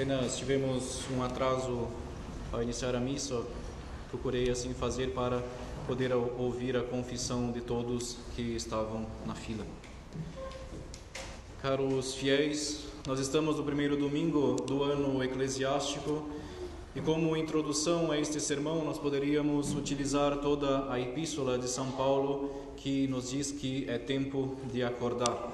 Apenas tivemos um atraso ao iniciar a missa. Procurei assim fazer para poder ouvir a confissão de todos que estavam na fila. Caros fiéis, nós estamos no primeiro domingo do ano eclesiástico e como introdução a este sermão nós poderíamos utilizar toda a epístola de São Paulo que nos diz que é tempo de acordar.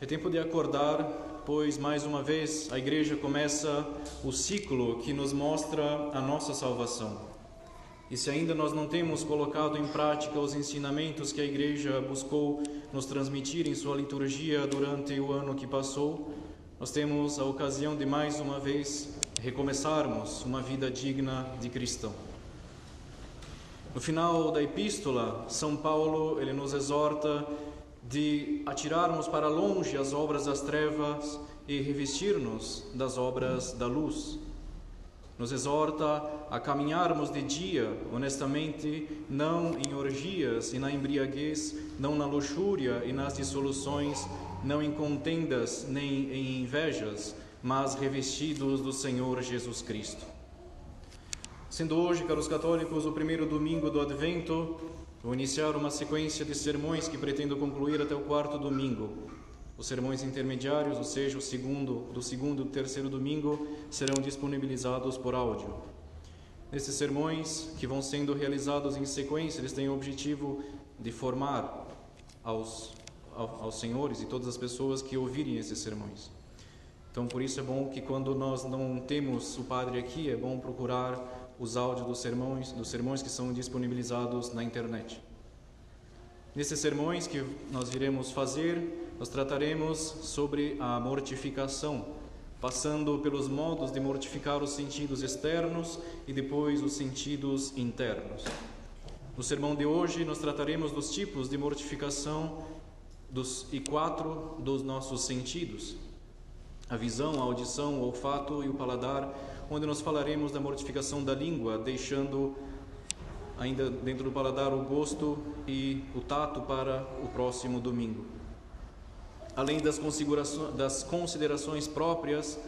É tempo de acordar, pois mais uma vez a igreja começa o ciclo que nos mostra a nossa salvação. E se ainda nós não temos colocado em prática os ensinamentos que a igreja buscou nos transmitir em sua liturgia durante o ano que passou, nós temos a ocasião de mais uma vez recomeçarmos uma vida digna de cristão. No final da epístola, São Paulo ele nos exorta de atirarmos para longe as obras das trevas e revestir-nos das obras da luz. Nos exorta a caminharmos de dia, honestamente, não em orgias e na embriaguez, não na luxúria e nas dissoluções, não em contendas nem em invejas, mas revestidos do Senhor Jesus Cristo. Sendo hoje, caros católicos, o primeiro domingo do Advento, Vou iniciar uma sequência de sermões que pretendo concluir até o quarto domingo. Os sermões intermediários, ou seja, o segundo, do segundo e terceiro domingo, serão disponibilizados por áudio. Nesses sermões, que vão sendo realizados em sequência, eles têm o objetivo de formar aos, aos senhores e todas as pessoas que ouvirem esses sermões. Então, por isso é bom que quando nós não temos o padre aqui, é bom procurar os áudios dos sermões, dos sermões que são disponibilizados na internet. Nesses sermões que nós iremos fazer, nós trataremos sobre a mortificação, passando pelos modos de mortificar os sentidos externos e depois os sentidos internos. No sermão de hoje, nós trataremos dos tipos de mortificação dos, e quatro dos nossos sentidos: a visão, a audição, o olfato e o paladar onde nós falaremos da mortificação da língua, deixando ainda dentro do paladar o gosto e o tato para o próximo domingo. Além das, das considerações próprias,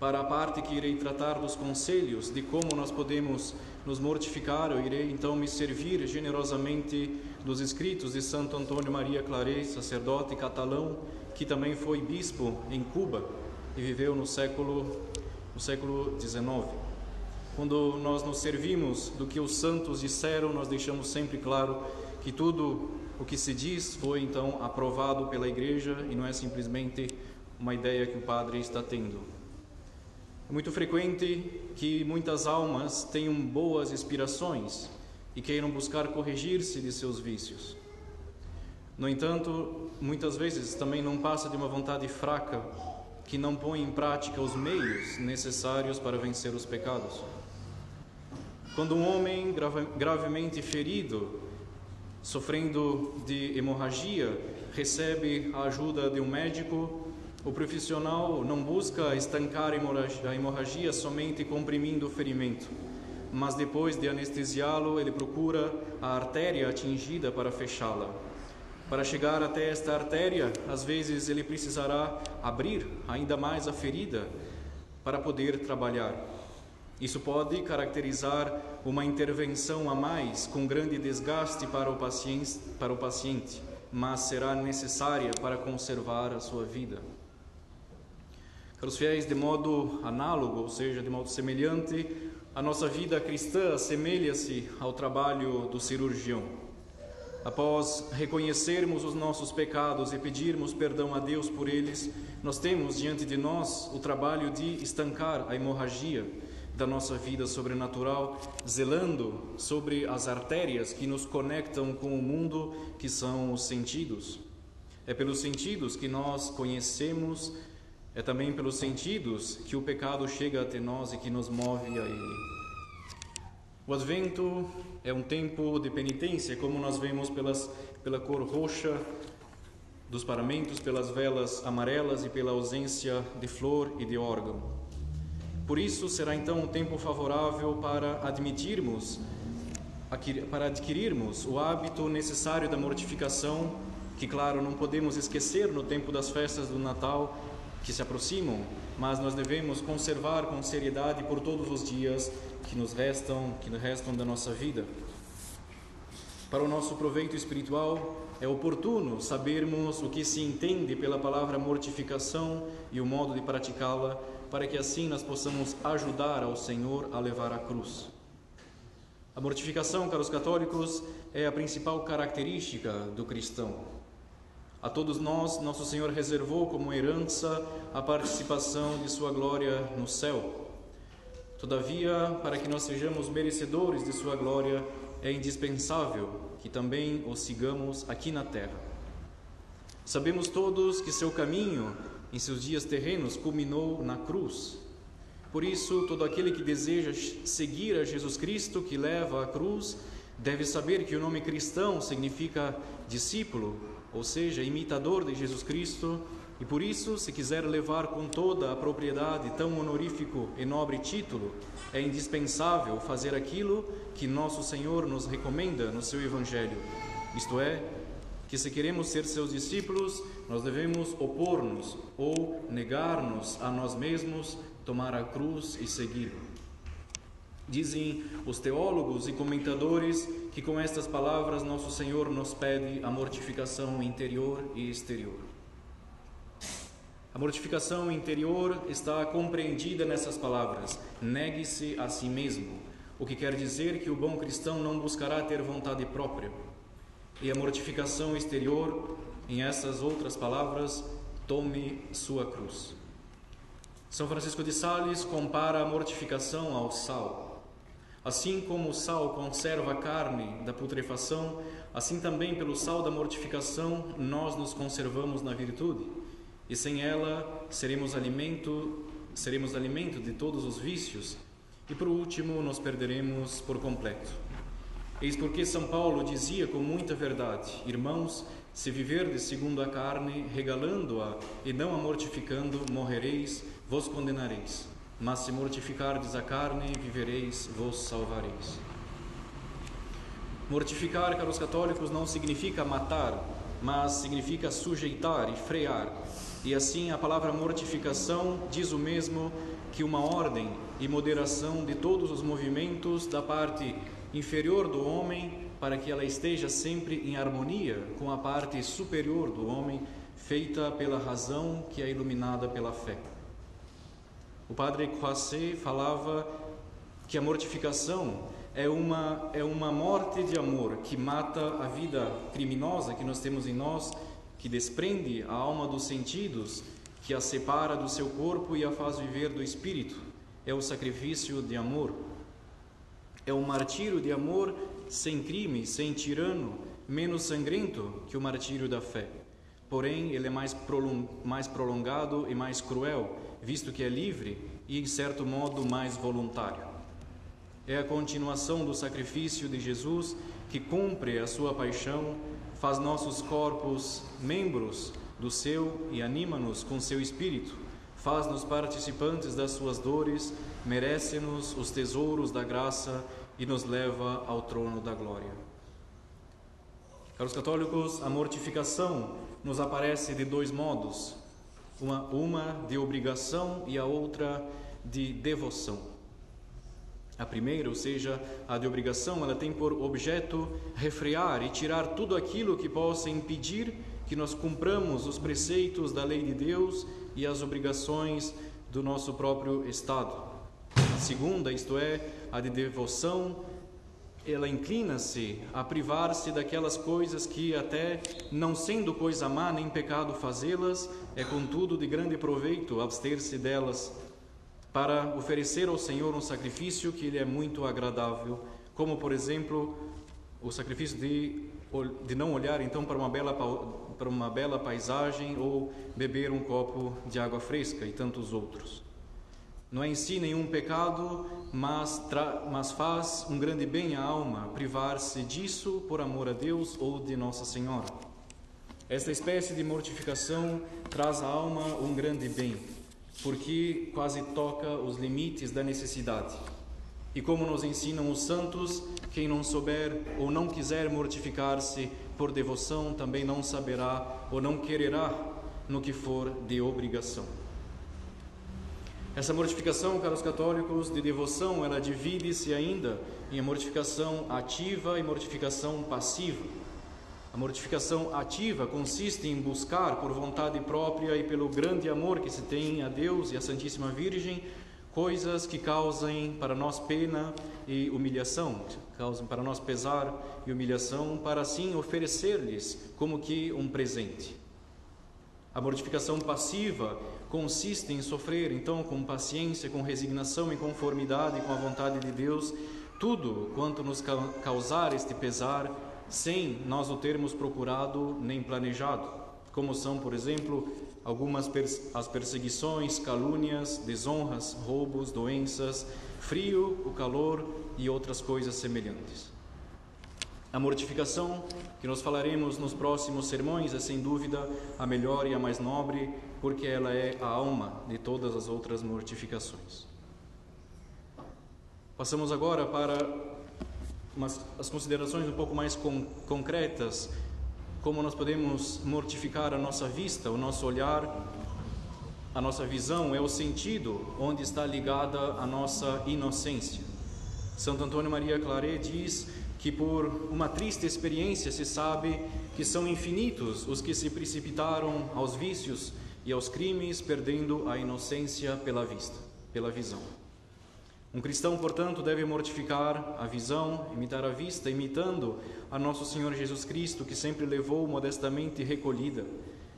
para a parte que irei tratar dos conselhos de como nós podemos nos mortificar, eu irei então me servir generosamente dos escritos de Santo Antônio Maria Claret, sacerdote catalão, que também foi bispo em Cuba e viveu no século no século XIX. Quando nós nos servimos do que os santos disseram, nós deixamos sempre claro que tudo o que se diz foi então aprovado pela igreja e não é simplesmente uma ideia que o padre está tendo. É muito frequente que muitas almas tenham boas inspirações e queiram buscar corrigir-se de seus vícios. No entanto, muitas vezes também não passa de uma vontade fraca que não põe em prática os meios necessários para vencer os pecados. Quando um homem grave, gravemente ferido, sofrendo de hemorragia, recebe a ajuda de um médico, o profissional não busca estancar a hemorragia somente comprimindo o ferimento, mas depois de anestesiá-lo, ele procura a artéria atingida para fechá-la. Para chegar até esta artéria, às vezes ele precisará abrir ainda mais a ferida para poder trabalhar. Isso pode caracterizar uma intervenção a mais com grande desgaste para o paciente, para o paciente mas será necessária para conservar a sua vida. Caros fiéis, de modo análogo, ou seja, de modo semelhante, a nossa vida cristã assemelha-se ao trabalho do cirurgião. Após reconhecermos os nossos pecados e pedirmos perdão a Deus por eles, nós temos diante de nós o trabalho de estancar a hemorragia da nossa vida sobrenatural, zelando sobre as artérias que nos conectam com o mundo, que são os sentidos. É pelos sentidos que nós conhecemos, é também pelos sentidos que o pecado chega até nós e que nos move a ele. O Advento é um tempo de penitência, como nós vemos pelas, pela cor roxa dos paramentos, pelas velas amarelas e pela ausência de flor e de órgão. Por isso será então um tempo favorável para admitirmos, para adquirirmos o hábito necessário da mortificação, que claro não podemos esquecer no tempo das festas do Natal que se aproximam, mas nós devemos conservar com seriedade por todos os dias que nos restam, que nos restam da nossa vida. Para o nosso proveito espiritual, é oportuno sabermos o que se entende pela palavra mortificação e o modo de praticá-la, para que assim nós possamos ajudar ao Senhor a levar a cruz. A mortificação, caros católicos, é a principal característica do cristão. A todos nós, nosso Senhor reservou como herança a participação de Sua glória no céu. Todavia, para que nós sejamos merecedores de Sua glória, é indispensável que também o sigamos aqui na terra. Sabemos todos que seu caminho em seus dias terrenos culminou na cruz. Por isso, todo aquele que deseja seguir a Jesus Cristo, que leva a cruz, deve saber que o nome cristão significa discípulo, ou seja, imitador de Jesus Cristo, e por isso, se quiser levar com toda a propriedade tão honorífico e nobre título, é indispensável fazer aquilo que nosso Senhor nos recomenda no seu Evangelho, isto é, que se queremos ser seus discípulos, nós devemos opor-nos ou negar-nos a nós mesmos, tomar a cruz e segui-lo. Dizem os teólogos e comentadores que com estas palavras nosso Senhor nos pede a mortificação interior e exterior. A mortificação interior está compreendida nessas palavras: negue-se a si mesmo, o que quer dizer que o bom cristão não buscará ter vontade própria. E a mortificação exterior, em essas outras palavras, tome sua cruz. São Francisco de Sales compara a mortificação ao sal. Assim como o sal conserva a carne da putrefação, assim também pelo sal da mortificação nós nos conservamos na virtude, e sem ela seremos alimento, seremos alimento de todos os vícios, e por último nos perderemos por completo. Eis porque São Paulo dizia com muita verdade: Irmãos, se viverdes segundo a carne, regalando-a e não a mortificando, morrereis, vos condenareis mas se mortificardes a carne, vivereis, vos salvareis. Mortificar, caros católicos, não significa matar, mas significa sujeitar e frear. E assim a palavra mortificação diz o mesmo que uma ordem e moderação de todos os movimentos da parte inferior do homem para que ela esteja sempre em harmonia com a parte superior do homem, feita pela razão que é iluminada pela fé. O padre Croisset falava que a mortificação é uma, é uma morte de amor que mata a vida criminosa que nós temos em nós, que desprende a alma dos sentidos, que a separa do seu corpo e a faz viver do espírito. É o sacrifício de amor. É o martírio de amor sem crime, sem tirano, menos sangrento que o martírio da fé. Porém, ele é mais, mais prolongado e mais cruel, visto que é livre e, em certo modo, mais voluntário. É a continuação do sacrifício de Jesus que cumpre a sua paixão, faz nossos corpos membros do seu e anima-nos com seu espírito, faz-nos participantes das suas dores, merece-nos os tesouros da graça e nos leva ao trono da glória. Caros católicos, a mortificação nos aparece de dois modos uma, uma de obrigação e a outra de devoção. A primeira, ou seja, a de obrigação, ela tem por objeto refrear e tirar tudo aquilo que possa impedir que nós cumpramos os preceitos da lei de Deus e as obrigações do nosso próprio Estado. A segunda, isto é, a de devoção, ela inclina-se a privar-se daquelas coisas que, até não sendo coisa má nem pecado fazê-las, é contudo de grande proveito abster-se delas, para oferecer ao Senhor um sacrifício que lhe é muito agradável, como, por exemplo, o sacrifício de, de não olhar então para uma, bela, para uma bela paisagem ou beber um copo de água fresca e tantos outros. Não é em si nenhum pecado, mas, mas faz um grande bem à alma privar-se disso por amor a Deus ou de Nossa Senhora. Esta espécie de mortificação traz à alma um grande bem, porque quase toca os limites da necessidade. E como nos ensinam os santos, quem não souber ou não quiser mortificar-se por devoção também não saberá ou não quererá no que for de obrigação. Essa mortificação, caros católicos, de devoção, ela divide-se ainda em mortificação ativa e mortificação passiva. A mortificação ativa consiste em buscar por vontade própria e pelo grande amor que se tem a Deus e a Santíssima Virgem coisas que causem para nós pena e humilhação, causem para nós pesar e humilhação, para assim oferecer-lhes como que um presente. A mortificação passiva consiste em sofrer, então, com paciência, com resignação e conformidade com a vontade de Deus, tudo quanto nos causar este pesar, sem nós o termos procurado nem planejado, como são, por exemplo, algumas pers as perseguições, calúnias, desonras, roubos, doenças, frio, o calor e outras coisas semelhantes. A mortificação, que nós falaremos nos próximos sermões, é sem dúvida a melhor e a mais nobre, porque ela é a alma de todas as outras mortificações. Passamos agora para umas, as considerações um pouco mais concretas como nós podemos mortificar a nossa vista, o nosso olhar, a nossa visão, é o sentido onde está ligada a nossa inocência. Santo Antônio Maria Claret diz que por uma triste experiência se sabe que são infinitos os que se precipitaram aos vícios e aos crimes, perdendo a inocência pela vista, pela visão. Um cristão, portanto, deve mortificar a visão, imitar a vista, imitando a nosso Senhor Jesus Cristo, que sempre levou modestamente recolhida.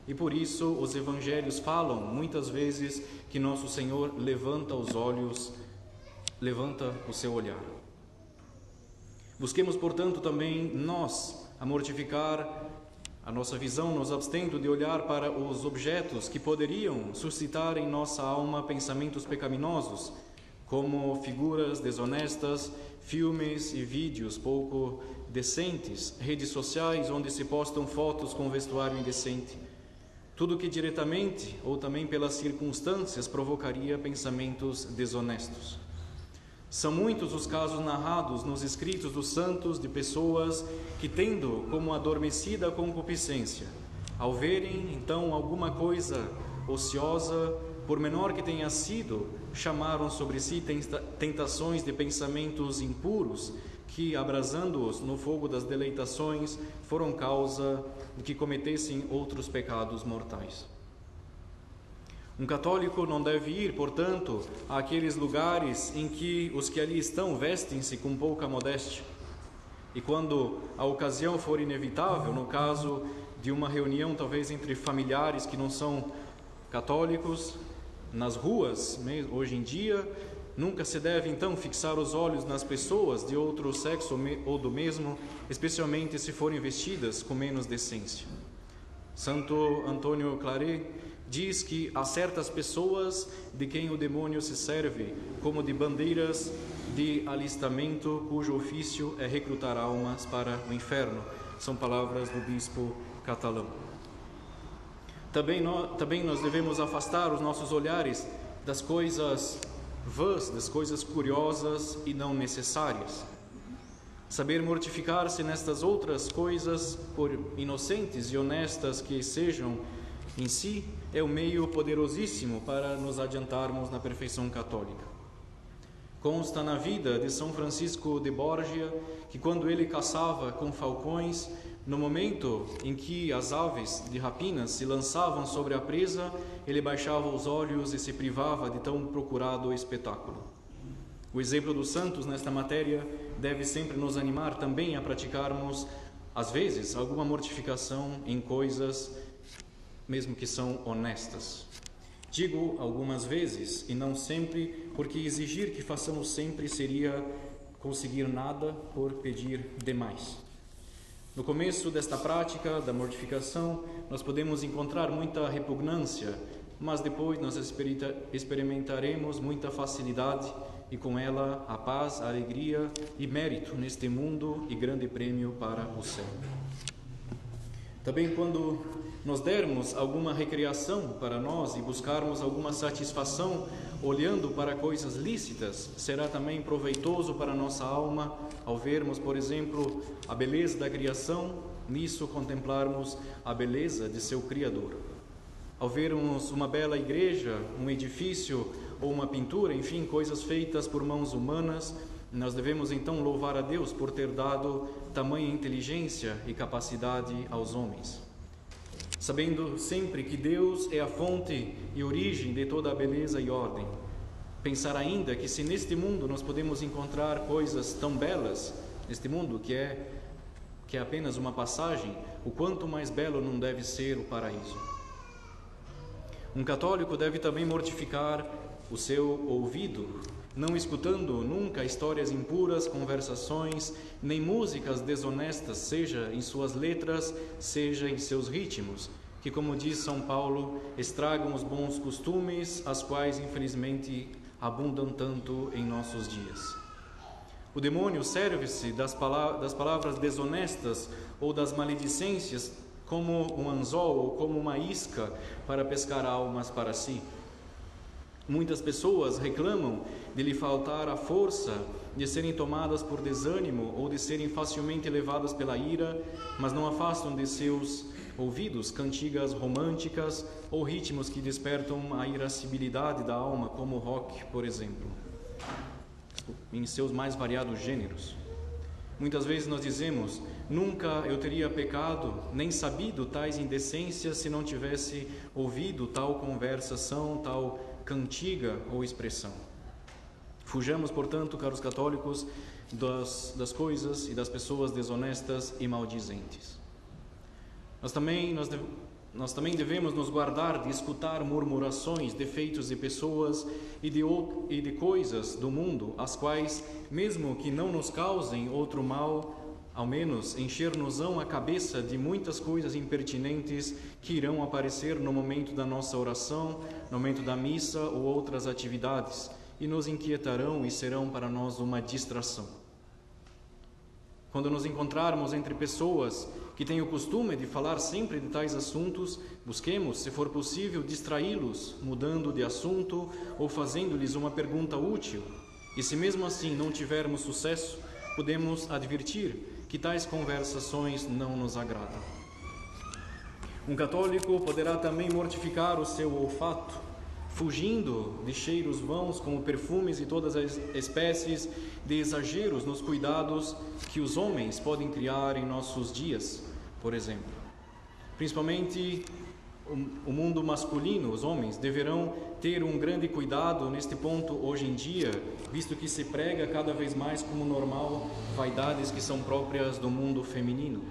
E por isso os evangelhos falam muitas vezes que nosso Senhor levanta os olhos, levanta o seu olhar. Busquemos, portanto, também nós a mortificar a nossa visão, nos abstendo de olhar para os objetos que poderiam suscitar em nossa alma pensamentos pecaminosos como figuras desonestas, filmes e vídeos pouco decentes, redes sociais onde se postam fotos com vestuário indecente. Tudo que diretamente ou também pelas circunstâncias provocaria pensamentos desonestos. São muitos os casos narrados nos escritos dos santos de pessoas que, tendo como adormecida a concupiscência, ao verem então alguma coisa ociosa, por menor que tenha sido, chamaram sobre si tentações de pensamentos impuros que, abrasando-os no fogo das deleitações, foram causa de que cometessem outros pecados mortais. Um católico não deve ir, portanto, àqueles lugares em que os que ali estão vestem-se com pouca modéstia. E quando a ocasião for inevitável, no caso de uma reunião talvez entre familiares que não são católicos, nas ruas, hoje em dia, nunca se deve então fixar os olhos nas pessoas de outro sexo ou do mesmo, especialmente se forem vestidas com menos decência. Santo Antônio Claret diz que há certas pessoas de quem o demônio se serve como de bandeiras de alistamento, cujo ofício é recrutar almas para o inferno. São palavras do bispo catalão. Também nós, também nós devemos afastar os nossos olhares das coisas vãs, das coisas curiosas e não necessárias. Saber mortificar-se nestas outras coisas, por inocentes e honestas que sejam em si, é o meio poderosíssimo para nos adiantarmos na perfeição católica. Consta na vida de São Francisco de Borgia que, quando ele caçava com falcões, no momento em que as aves de rapina se lançavam sobre a presa, ele baixava os olhos e se privava de tão procurado espetáculo. O exemplo dos santos nesta matéria deve sempre nos animar também a praticarmos, às vezes, alguma mortificação em coisas, mesmo que são honestas. Digo algumas vezes e não sempre, porque exigir que façamos sempre seria conseguir nada por pedir demais. No começo desta prática da mortificação, nós podemos encontrar muita repugnância, mas depois nós experimentaremos muita facilidade e com ela a paz, a alegria e mérito neste mundo e grande prêmio para o céu. Também quando nos dermos alguma recreação para nós e buscarmos alguma satisfação olhando para coisas lícitas, será também proveitoso para nossa alma ao vermos, por exemplo, a beleza da criação, nisso contemplarmos a beleza de seu Criador. Ao vermos uma bela igreja, um edifício ou uma pintura, enfim, coisas feitas por mãos humanas, nós devemos então louvar a Deus por ter dado tamanha inteligência e capacidade aos homens. Sabendo sempre que Deus é a fonte e origem de toda a beleza e ordem. Pensar ainda que se neste mundo nós podemos encontrar coisas tão belas, neste mundo que é que é apenas uma passagem, o quanto mais belo não deve ser o paraíso. Um católico deve também mortificar o seu ouvido, não escutando nunca histórias impuras, conversações, nem músicas desonestas, seja em suas letras, seja em seus ritmos, que, como diz São Paulo, estragam os bons costumes, as quais, infelizmente, abundam tanto em nossos dias. O demônio serve-se das, palavras, desonestas ou das maledicências como um anzol ou como uma isca para pescar almas para si. Muitas pessoas reclamam de lhe faltar a força de serem tomadas por desânimo ou de serem facilmente levadas pela ira, mas não afastam de seus ouvidos cantigas românticas ou ritmos que despertam a irascibilidade da alma, como o rock, por exemplo, em seus mais variados gêneros. Muitas vezes nós dizemos: Nunca eu teria pecado, nem sabido tais indecências se não tivesse ouvido tal conversação, tal cantiga ou expressão. Fujamos, portanto, caros católicos, das, das coisas e das pessoas desonestas e maldizentes. Nós também, nós, nós também devemos nos guardar de escutar murmurações, defeitos de pessoas e de, e de coisas do mundo, as quais, mesmo que não nos causem outro mal, ao menos encher-nos-ão a cabeça de muitas coisas impertinentes que irão aparecer no momento da nossa oração, no momento da missa ou outras atividades, e nos inquietarão e serão para nós uma distração. Quando nos encontrarmos entre pessoas que têm o costume de falar sempre de tais assuntos, busquemos, se for possível, distraí-los, mudando de assunto ou fazendo-lhes uma pergunta útil. E se mesmo assim não tivermos sucesso, podemos advertir que tais conversações não nos agradam. Um católico poderá também mortificar o seu olfato, fugindo de cheiros vãos como perfumes e todas as espécies de exageros nos cuidados que os homens podem criar em nossos dias, por exemplo. Principalmente o mundo masculino, os homens, deverão ter um grande cuidado neste ponto hoje em dia, visto que se prega cada vez mais como normal vaidades que são próprias do mundo feminino.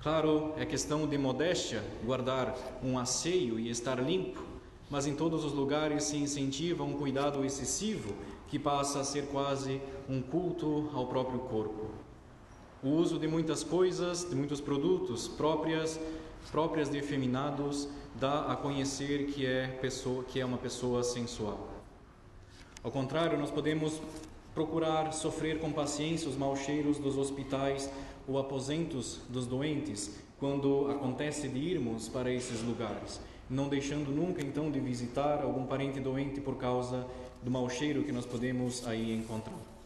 Claro, é questão de modéstia guardar um asseio e estar limpo, mas em todos os lugares se incentiva um cuidado excessivo que passa a ser quase um culto ao próprio corpo. O uso de muitas coisas, de muitos produtos próprias, próprias de efeminados, dá a conhecer que é, pessoa, que é uma pessoa sensual. Ao contrário, nós podemos procurar sofrer com paciência os maus cheiros dos hospitais ou aposentos dos doentes, quando acontece de irmos para esses lugares não deixando nunca então de visitar algum parente doente por causa do mau cheiro que nós podemos aí encontrar.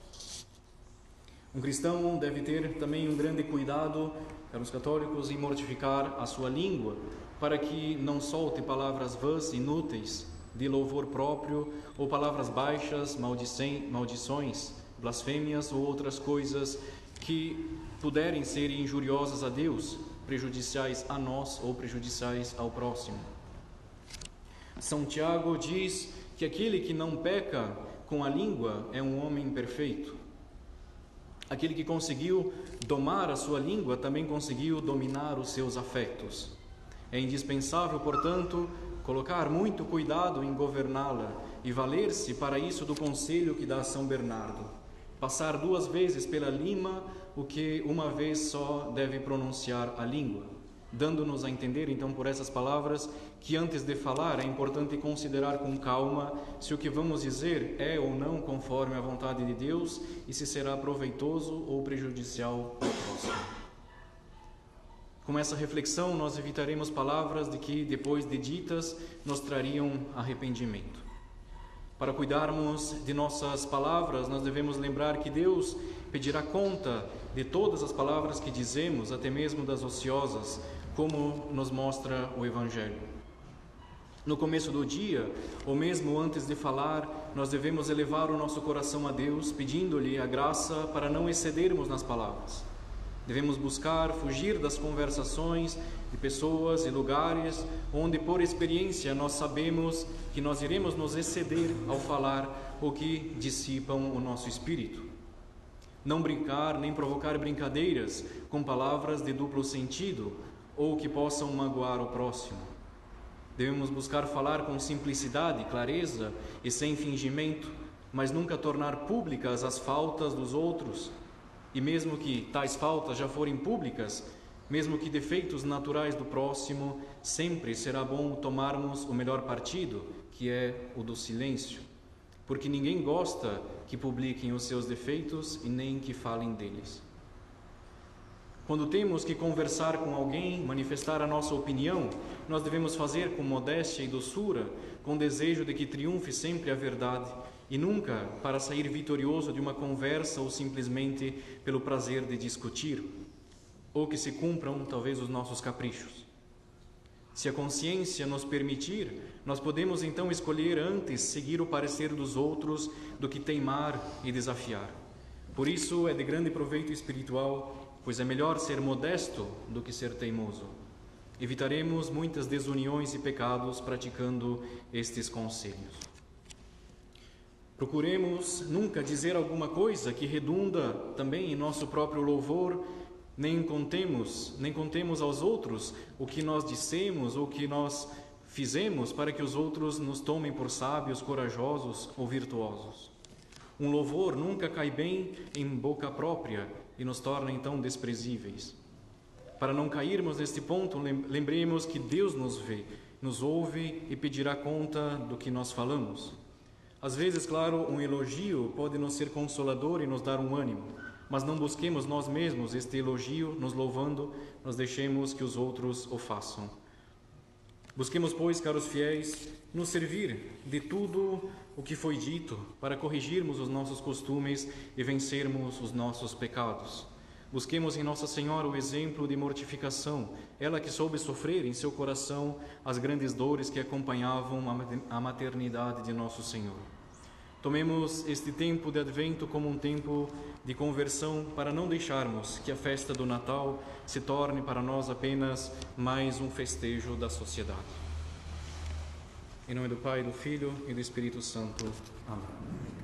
Um cristão deve ter também um grande cuidado, para os católicos, em mortificar a sua língua, para que não solte palavras vãs, inúteis, de louvor próprio, ou palavras baixas, maldições, blasfêmias ou outras coisas que puderem ser injuriosas a Deus, prejudiciais a nós ou prejudiciais ao próximo. São Tiago diz que aquele que não peca com a língua é um homem perfeito. Aquele que conseguiu domar a sua língua também conseguiu dominar os seus afetos. É indispensável, portanto, colocar muito cuidado em governá-la e valer-se para isso do conselho que dá São Bernardo. Passar duas vezes pela lima o que uma vez só deve pronunciar a língua dando-nos a entender, então, por essas palavras, que antes de falar é importante considerar com calma se o que vamos dizer é ou não conforme a vontade de Deus e se será proveitoso ou prejudicial ao próximo. Com essa reflexão, nós evitaremos palavras de que, depois de ditas, nos trariam arrependimento. Para cuidarmos de nossas palavras, nós devemos lembrar que Deus pedirá conta de todas as palavras que dizemos, até mesmo das ociosas, como nos mostra o Evangelho. No começo do dia, ou mesmo antes de falar, nós devemos elevar o nosso coração a Deus, pedindo-lhe a graça para não excedermos nas palavras. Devemos buscar fugir das conversações de pessoas e lugares onde, por experiência, nós sabemos que nós iremos nos exceder ao falar ou que dissipam o nosso espírito. Não brincar nem provocar brincadeiras com palavras de duplo sentido ou que possam magoar o próximo. Devemos buscar falar com simplicidade, clareza e sem fingimento, mas nunca tornar públicas as faltas dos outros. E mesmo que tais faltas já forem públicas, mesmo que defeitos naturais do próximo, sempre será bom tomarmos o melhor partido, que é o do silêncio. Porque ninguém gosta que publiquem os seus defeitos e nem que falem deles. Quando temos que conversar com alguém, manifestar a nossa opinião, nós devemos fazer com modéstia e doçura, com desejo de que triunfe sempre a verdade e nunca para sair vitorioso de uma conversa ou simplesmente pelo prazer de discutir, ou que se cumpram talvez os nossos caprichos. Se a consciência nos permitir, nós podemos então escolher antes seguir o parecer dos outros do que teimar e desafiar. Por isso é de grande proveito espiritual pois é melhor ser modesto do que ser teimoso. Evitaremos muitas desuniões e pecados praticando estes conselhos. Procuremos nunca dizer alguma coisa que redunda também em nosso próprio louvor, nem contemos, nem contemos aos outros o que nós dissemos ou que nós fizemos para que os outros nos tomem por sábios, corajosos ou virtuosos. Um louvor nunca cai bem em boca própria, e nos torna então desprezíveis. Para não cairmos neste ponto, lembremos que Deus nos vê, nos ouve e pedirá conta do que nós falamos. Às vezes, claro, um elogio pode nos ser consolador e nos dar um ânimo, mas não busquemos nós mesmos este elogio, nos louvando, nós deixemos que os outros o façam. Busquemos, pois, caros fiéis, nos servir de tudo o que foi dito para corrigirmos os nossos costumes e vencermos os nossos pecados. Busquemos em Nossa Senhora o exemplo de mortificação, ela que soube sofrer em seu coração as grandes dores que acompanhavam a maternidade de Nosso Senhor. Tomemos este tempo de advento como um tempo de conversão para não deixarmos que a festa do Natal se torne para nós apenas mais um festejo da sociedade. Em nome do Pai, do Filho e do Espírito Santo. Amém.